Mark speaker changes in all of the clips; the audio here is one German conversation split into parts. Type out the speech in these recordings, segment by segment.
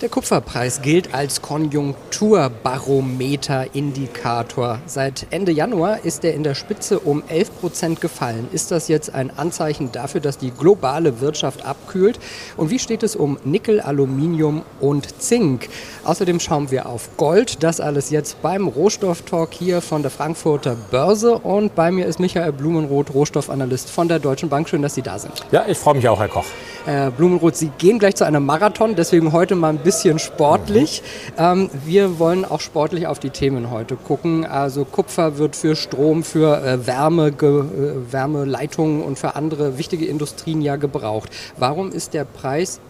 Speaker 1: Der Kupferpreis gilt als Konjunkturbarometer-Indikator. Seit Ende Januar ist er in der Spitze um 11 Prozent gefallen. Ist das jetzt ein Anzeichen dafür, dass die globale Wirtschaft abkühlt? Und wie steht es um Nickel, Aluminium und Zink? Außerdem schauen wir auf Gold. Das alles jetzt beim Rohstofftalk hier von der Frankfurter Börse. Und bei mir ist Michael Blumenroth, Rohstoffanalyst von der Deutschen Bank. Schön, dass Sie da sind.
Speaker 2: Ja, ich freue mich auch, Herr Koch.
Speaker 1: Herr Blumenroth, Sie gehen gleich zu einem Marathon, deswegen heute mal ein bisschen sportlich. Mhm. Ähm, wir wollen auch sportlich auf die Themen heute gucken. Also Kupfer wird für Strom, für äh, Wärme, ge, äh, Wärmeleitungen und für andere wichtige Industrien ja gebraucht. Warum ist der Preis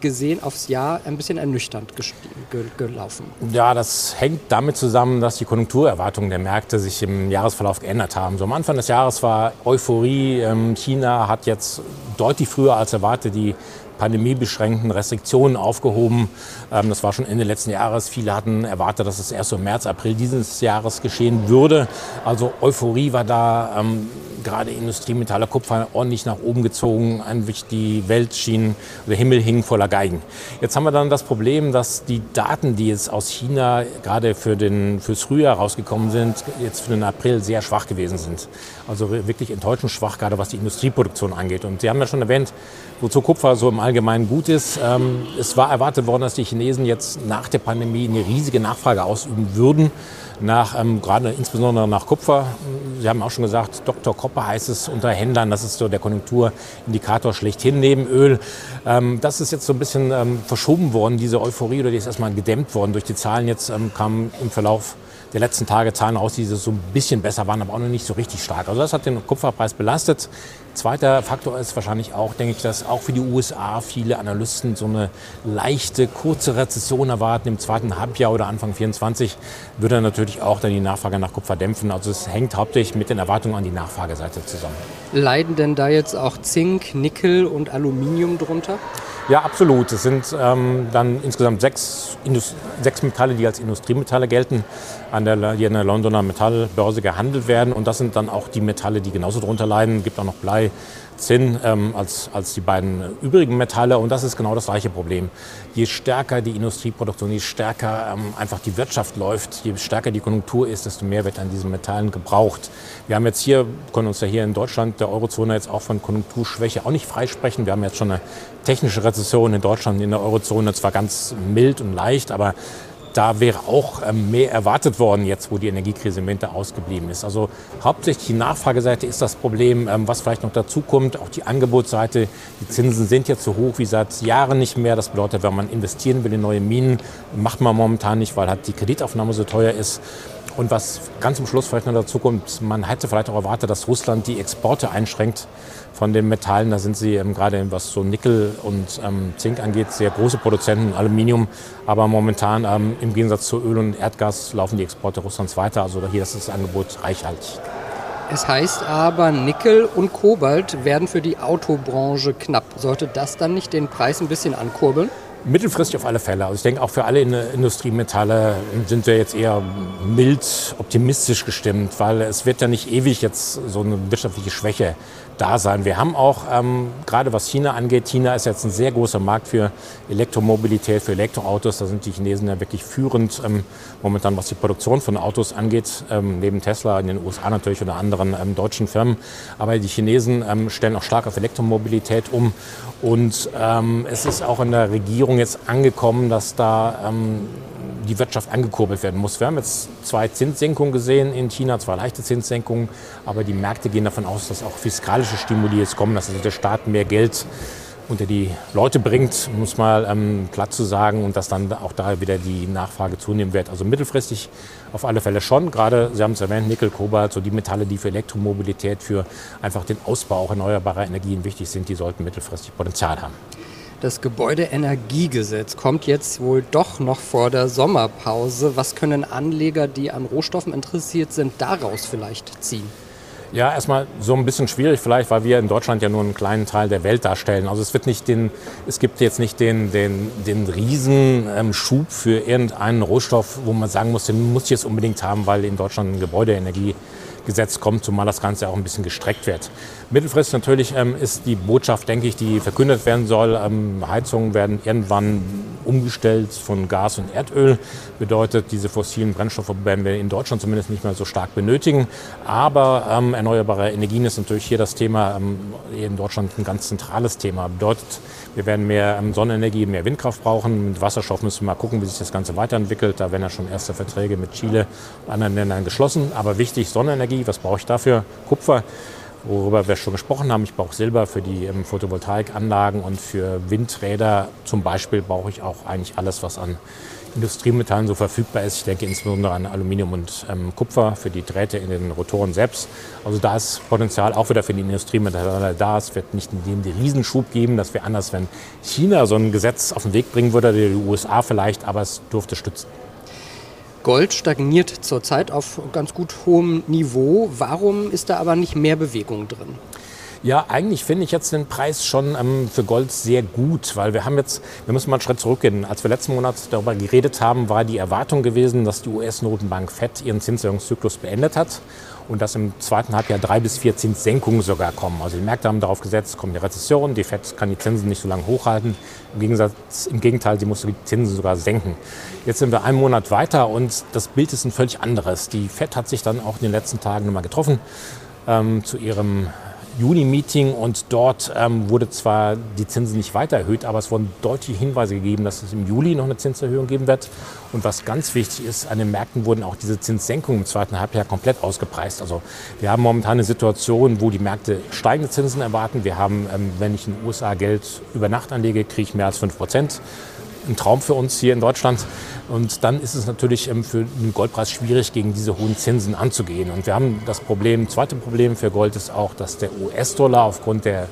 Speaker 1: gesehen aufs Jahr ein bisschen ernüchternd gelaufen.
Speaker 2: Ja, das hängt damit zusammen, dass die Konjunkturerwartungen der Märkte sich im Jahresverlauf geändert haben. So am Anfang des Jahres war Euphorie. Ähm, China hat jetzt deutlich früher als erwartet die pandemiebeschränkten Restriktionen aufgehoben. Ähm, das war schon Ende letzten Jahres. Viele hatten erwartet, dass es erst im März, April dieses Jahres geschehen würde. Also Euphorie war da. Ähm, gerade Industriemetalle, Kupfer ordentlich nach oben gezogen. Eigentlich die Welt schien, der Himmel hing voller Geigen. Jetzt haben wir dann das Problem, dass die Daten, die jetzt aus China gerade für den, fürs Frühjahr rausgekommen sind, jetzt für den April sehr schwach gewesen sind. Also wirklich enttäuschend schwach, gerade was die Industrieproduktion angeht. Und Sie haben ja schon erwähnt, wozu Kupfer so im Allgemeinen gut ist. Ähm, es war erwartet worden, dass die Chinesen jetzt nach der Pandemie eine riesige Nachfrage ausüben würden nach, ähm, gerade insbesondere nach Kupfer. Sie haben auch schon gesagt, Dr. Kopper heißt es unter Händlern, das ist so der Konjunkturindikator schlechthin neben Öl. Ähm, das ist jetzt so ein bisschen ähm, verschoben worden, diese Euphorie, oder die ist erstmal gedämmt worden durch die Zahlen. Jetzt ähm, kamen im Verlauf der letzten Tage Zahlen raus, die so ein bisschen besser waren, aber auch noch nicht so richtig stark. Also das hat den Kupferpreis belastet. Zweiter Faktor ist wahrscheinlich auch, denke ich, dass auch für die USA viele Analysten so eine leichte, kurze Rezession erwarten im zweiten Halbjahr oder Anfang 24, würde natürlich auch dann die Nachfrage nach Kupfer dämpfen. Also es hängt hauptsächlich mit den Erwartungen an die Nachfrageseite zusammen.
Speaker 1: Leiden denn da jetzt auch Zink, Nickel und Aluminium drunter?
Speaker 2: Ja, absolut. Es sind ähm, dann insgesamt sechs, sechs Metalle, die als Industriemetalle gelten, an der, die an der Londoner Metallbörse gehandelt werden. Und das sind dann auch die Metalle, die genauso drunter leiden. Es gibt auch noch Blei, Zinn ähm, als, als die beiden übrigen Metalle. Und das ist genau das gleiche Problem. Je stärker die Industrieproduktion, je stärker ähm, einfach die Wirtschaft läuft, je stärker die Konjunktur ist, desto mehr wird an diesen Metallen gebraucht. Wir haben jetzt hier, können uns ja hier in Deutschland, der Eurozone jetzt auch von Konjunkturschwäche auch nicht freisprechen. Wir haben jetzt schon eine technische Rezession in Deutschland, in der Eurozone, zwar ganz mild und leicht, aber da wäre auch ähm, mehr erwartet worden, jetzt wo die Energiekrise im Winter ausgeblieben ist. Also hauptsächlich die Nachfrageseite ist das Problem, ähm, was vielleicht noch dazu kommt, auch die Angebotsseite. Die Zinsen sind jetzt so hoch wie seit Jahren nicht mehr. Das bedeutet, wenn man investieren will in neue Minen, macht man momentan nicht, weil halt die Kreditaufnahme so teuer ist. Und was ganz zum Schluss vielleicht noch dazu kommt, man hätte vielleicht auch erwartet, dass Russland die Exporte einschränkt von den Metallen. Da sind sie ähm, gerade was so Nickel und ähm, Zink angeht, sehr große Produzenten, Aluminium. Aber momentan ähm, im Gegensatz zu Öl und Erdgas laufen die Exporte Russlands weiter. Also hier ist das Angebot reichhaltig.
Speaker 1: Es heißt aber, Nickel und Kobalt werden für die Autobranche knapp. Sollte das dann nicht den Preis ein bisschen ankurbeln?
Speaker 2: Mittelfristig auf alle Fälle. Also ich denke, auch für alle Industriemetalle sind wir jetzt eher mild optimistisch gestimmt, weil es wird ja nicht ewig jetzt so eine wirtschaftliche Schwäche da sein. Wir haben auch, ähm, gerade was China angeht, China ist jetzt ein sehr großer Markt für Elektromobilität, für Elektroautos. Da sind die Chinesen ja wirklich führend ähm, momentan, was die Produktion von Autos angeht, ähm, neben Tesla in den USA natürlich oder anderen ähm, deutschen Firmen. Aber die Chinesen ähm, stellen auch stark auf Elektromobilität um. Und ähm, es ist auch in der Regierung jetzt angekommen, dass da die Wirtschaft angekurbelt werden muss. Wir haben jetzt zwei Zinssenkungen gesehen in China, zwei leichte Zinssenkungen, aber die Märkte gehen davon aus, dass auch fiskalische Stimuli jetzt kommen, dass also der Staat mehr Geld unter die Leute bringt, muss mal ähm, platt zu sagen, und dass dann auch da wieder die Nachfrage zunehmen wird. Also mittelfristig auf alle Fälle schon. Gerade, Sie haben es erwähnt, Nickel, Kobalt, so die Metalle, die für Elektromobilität, für einfach den Ausbau auch erneuerbarer Energien wichtig sind, die sollten mittelfristig Potenzial haben.
Speaker 1: Das Gebäudeenergiegesetz kommt jetzt wohl doch noch vor der Sommerpause. Was können Anleger, die an Rohstoffen interessiert sind, daraus vielleicht ziehen?
Speaker 2: Ja, erstmal so ein bisschen schwierig vielleicht, weil wir in Deutschland ja nur einen kleinen Teil der Welt darstellen. Also es wird nicht den, es gibt jetzt nicht den, den, den Riesenschub ähm, für irgendeinen Rohstoff, wo man sagen muss, den muss ich jetzt unbedingt haben, weil in Deutschland ein Gebäudeenergie Gesetz kommt, zumal das Ganze auch ein bisschen gestreckt wird. Mittelfristig natürlich ähm, ist die Botschaft, denke ich, die verkündet werden soll. Ähm, Heizungen werden irgendwann umgestellt von Gas und Erdöl. Bedeutet, diese fossilen Brennstoffe werden wir in Deutschland zumindest nicht mehr so stark benötigen. Aber ähm, erneuerbare Energien ist natürlich hier das Thema, ähm, in Deutschland ein ganz zentrales Thema. Bedeutet, wir werden mehr ähm, Sonnenenergie, mehr Windkraft brauchen. Mit Wasserstoff müssen wir mal gucken, wie sich das Ganze weiterentwickelt. Da werden ja schon erste Verträge mit Chile und anderen Ländern geschlossen. Aber wichtig, Sonnenenergie, was brauche ich dafür? Kupfer worüber wir schon gesprochen haben. Ich brauche Silber für die ähm, Photovoltaikanlagen und für Windräder zum Beispiel brauche ich auch eigentlich alles, was an Industriemetallen so verfügbar ist. Ich denke insbesondere an Aluminium und ähm, Kupfer für die Drähte in den Rotoren selbst. Also da ist Potenzial auch wieder für die Industriemetalle da. Es wird nicht in dem den Riesenschub geben. Das wäre anders, wenn China so ein Gesetz auf den Weg bringen würde, die USA vielleicht, aber es durfte stützen.
Speaker 1: Gold stagniert zurzeit auf ganz gut hohem Niveau. Warum ist da aber nicht mehr Bewegung drin?
Speaker 2: Ja, eigentlich finde ich jetzt den Preis schon ähm, für Gold sehr gut, weil wir haben jetzt, wir müssen mal einen Schritt zurückgehen. Als wir letzten Monat darüber geredet haben, war die Erwartung gewesen, dass die US-Notenbank FED ihren Zinserhöhungszyklus beendet hat und dass im zweiten Halbjahr drei bis vier Zinssenkungen sogar kommen. Also die Märkte haben darauf gesetzt, kommt die Rezession, die FED kann die Zinsen nicht so lange hochhalten. Im, Gegensatz, im Gegenteil, sie muss die Zinsen sogar senken. Jetzt sind wir einen Monat weiter und das Bild ist ein völlig anderes. Die FED hat sich dann auch in den letzten Tagen nochmal getroffen ähm, zu ihrem Juni-Meeting und dort ähm, wurde zwar die Zinsen nicht weiter erhöht, aber es wurden deutliche Hinweise gegeben, dass es im Juli noch eine Zinserhöhung geben wird. Und was ganz wichtig ist, an den Märkten wurden auch diese Zinssenkungen im zweiten Halbjahr komplett ausgepreist. Also wir haben momentan eine Situation, wo die Märkte steigende Zinsen erwarten. Wir haben, ähm, wenn ich in den USA Geld über Nacht anlege, kriege ich mehr als 5 Prozent ein Traum für uns hier in Deutschland. Und dann ist es natürlich ähm, für den Goldpreis schwierig, gegen diese hohen Zinsen anzugehen. Und wir haben das Problem, zweite Problem für Gold ist auch, dass der US-Dollar aufgrund der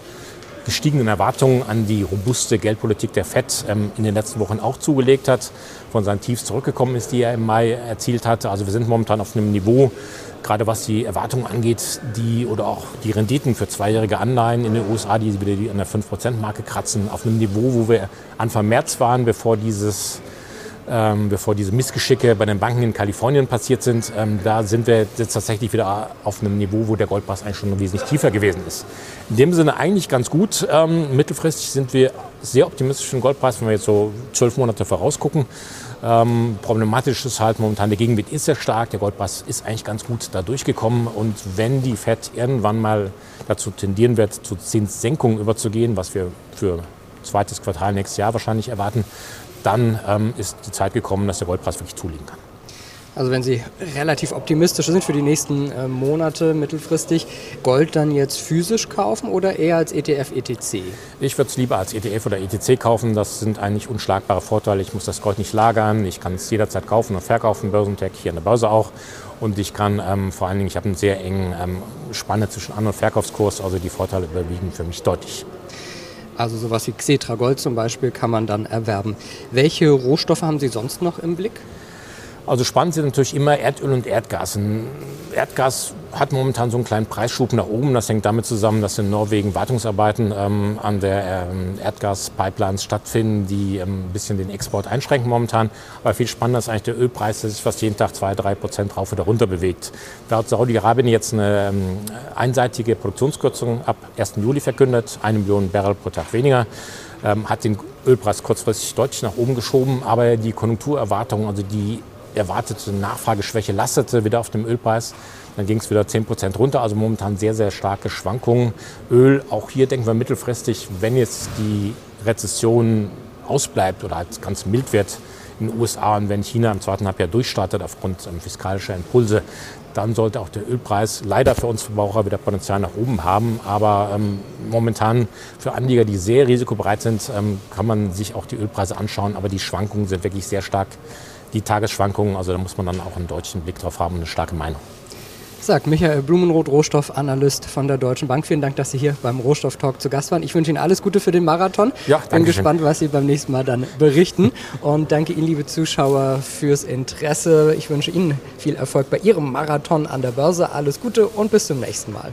Speaker 2: gestiegenen Erwartungen an die robuste Geldpolitik der FED ähm, in den letzten Wochen auch zugelegt hat, von seinen Tiefs zurückgekommen ist, die er im Mai erzielt hatte. Also wir sind momentan auf einem Niveau, gerade was die Erwartungen angeht, die oder auch die Renditen für zweijährige Anleihen in den USA, die wieder an der 5%-Marke kratzen, auf einem Niveau, wo wir Anfang März waren, bevor dieses ähm, bevor diese Missgeschicke bei den Banken in Kalifornien passiert sind, ähm, da sind wir jetzt tatsächlich wieder auf einem Niveau, wo der Goldpreis eigentlich schon wesentlich tiefer gewesen ist. In dem Sinne eigentlich ganz gut. Ähm, mittelfristig sind wir sehr optimistisch den Goldpreis, wenn wir jetzt so zwölf Monate vorausgucken. Ähm, problematisch ist halt momentan, der Gegenwind ist sehr stark, der Goldpreis ist eigentlich ganz gut da durchgekommen und wenn die FED irgendwann mal dazu tendieren wird, zu Zinssenkungen überzugehen, was wir für zweites Quartal nächstes Jahr wahrscheinlich erwarten, dann ähm, ist die Zeit gekommen, dass der Goldpreis wirklich zulegen kann.
Speaker 1: Also wenn Sie relativ optimistisch sind für die nächsten äh, Monate mittelfristig, Gold dann jetzt physisch kaufen oder eher als ETF, ETC?
Speaker 2: Ich würde es lieber als ETF oder ETC kaufen. Das sind eigentlich unschlagbare Vorteile. Ich muss das Gold nicht lagern. Ich kann es jederzeit kaufen und verkaufen, Börsentech, hier an der Börse auch. Und ich kann ähm, vor allen Dingen, ich habe einen sehr engen ähm, Spanne zwischen An- und Verkaufskurs. Also die Vorteile überwiegen für mich deutlich.
Speaker 1: Also sowas wie Xetra Gold zum Beispiel kann man dann erwerben. Welche Rohstoffe haben Sie sonst noch im Blick?
Speaker 2: Also spannend sind natürlich immer Erdöl und Erdgas. Ein Erdgas hat momentan so einen kleinen Preisschub nach oben. Das hängt damit zusammen, dass in Norwegen Wartungsarbeiten ähm, an der ähm, Erdgaspipelines stattfinden, die ähm, ein bisschen den Export einschränken momentan. Aber viel spannender ist eigentlich der Ölpreis, der sich fast jeden Tag zwei, drei Prozent rauf oder runter bewegt. Da hat Saudi-Arabien jetzt eine ähm, einseitige Produktionskürzung ab 1. Juli verkündet, eine Million Barrel pro Tag weniger ähm, hat den Ölpreis kurzfristig deutlich nach oben geschoben, aber die Konjunkturerwartungen, also die erwartete Nachfrageschwäche lastete wieder auf dem Ölpreis. Dann ging es wieder 10 Prozent runter, also momentan sehr, sehr starke Schwankungen. Öl, auch hier denken wir mittelfristig, wenn jetzt die Rezession ausbleibt oder halt ganz mild wird in den USA und wenn China im zweiten Halbjahr durchstartet aufgrund ähm, fiskalischer Impulse, dann sollte auch der Ölpreis leider für uns Verbraucher wieder Potenzial nach oben haben. Aber ähm, momentan für Anleger, die sehr risikobereit sind, ähm, kann man sich auch die Ölpreise anschauen. Aber die Schwankungen sind wirklich sehr stark die Tagesschwankungen. Also da muss man dann auch einen deutschen Blick drauf haben, eine starke Meinung.
Speaker 1: Sagt Michael Blumenroth, Rohstoffanalyst von der Deutschen Bank. Vielen Dank, dass Sie hier beim Rohstofftalk zu Gast waren. Ich wünsche Ihnen alles Gute für den Marathon. Ja, danke Bin gespannt, was Sie beim nächsten Mal dann berichten. Und danke Ihnen, liebe Zuschauer, fürs Interesse. Ich wünsche Ihnen viel Erfolg bei Ihrem Marathon an der Börse. Alles Gute und bis zum nächsten Mal.